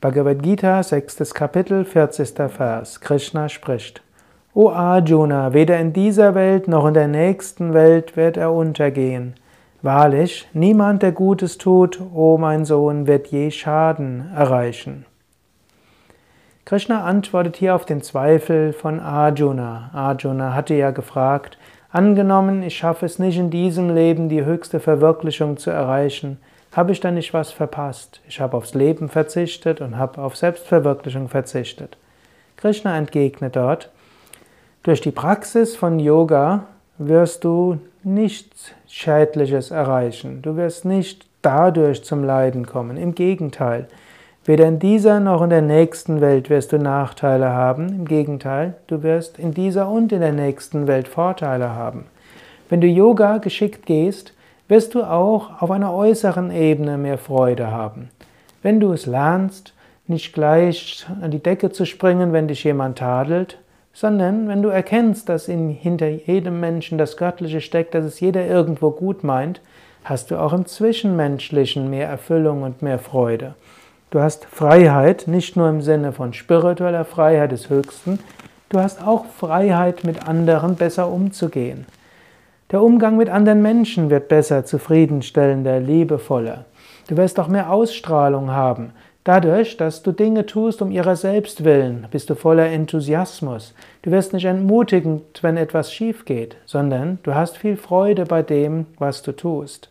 Bhagavad Gita, sechstes Kapitel, 40. Vers. Krishna spricht. O Arjuna, weder in dieser Welt noch in der nächsten Welt wird er untergehen. Wahrlich, niemand, der Gutes tut, o mein Sohn, wird je Schaden erreichen. Krishna antwortet hier auf den Zweifel von Arjuna. Arjuna hatte ja gefragt, angenommen, ich schaffe es nicht in diesem Leben, die höchste Verwirklichung zu erreichen, habe ich da nicht was verpasst? Ich habe aufs Leben verzichtet und habe auf Selbstverwirklichung verzichtet. Krishna entgegnet dort, durch die Praxis von Yoga wirst du nichts Schädliches erreichen. Du wirst nicht dadurch zum Leiden kommen. Im Gegenteil, weder in dieser noch in der nächsten Welt wirst du Nachteile haben. Im Gegenteil, du wirst in dieser und in der nächsten Welt Vorteile haben. Wenn du Yoga geschickt gehst, wirst du auch auf einer äußeren Ebene mehr Freude haben. Wenn du es lernst, nicht gleich an die Decke zu springen, wenn dich jemand tadelt, sondern wenn du erkennst, dass in, hinter jedem Menschen das Göttliche steckt, dass es jeder irgendwo gut meint, hast du auch im Zwischenmenschlichen mehr Erfüllung und mehr Freude. Du hast Freiheit, nicht nur im Sinne von spiritueller Freiheit des Höchsten, du hast auch Freiheit, mit anderen besser umzugehen. Der Umgang mit anderen Menschen wird besser, zufriedenstellender, liebevoller. Du wirst auch mehr Ausstrahlung haben. Dadurch, dass du Dinge tust um ihrer selbst willen, bist du voller Enthusiasmus. Du wirst nicht entmutigend, wenn etwas schief geht, sondern du hast viel Freude bei dem, was du tust.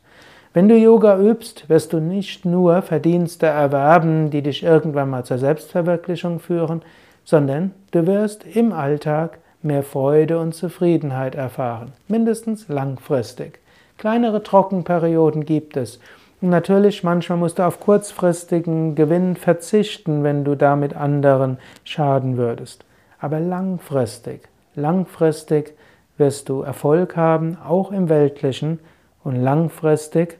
Wenn du Yoga übst, wirst du nicht nur Verdienste erwerben, die dich irgendwann mal zur Selbstverwirklichung führen, sondern du wirst im Alltag mehr Freude und Zufriedenheit erfahren, mindestens langfristig. Kleinere Trockenperioden gibt es. Und natürlich, manchmal musst du auf kurzfristigen Gewinn verzichten, wenn du damit anderen schaden würdest. Aber langfristig, langfristig wirst du Erfolg haben, auch im weltlichen, und langfristig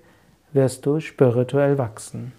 wirst du spirituell wachsen.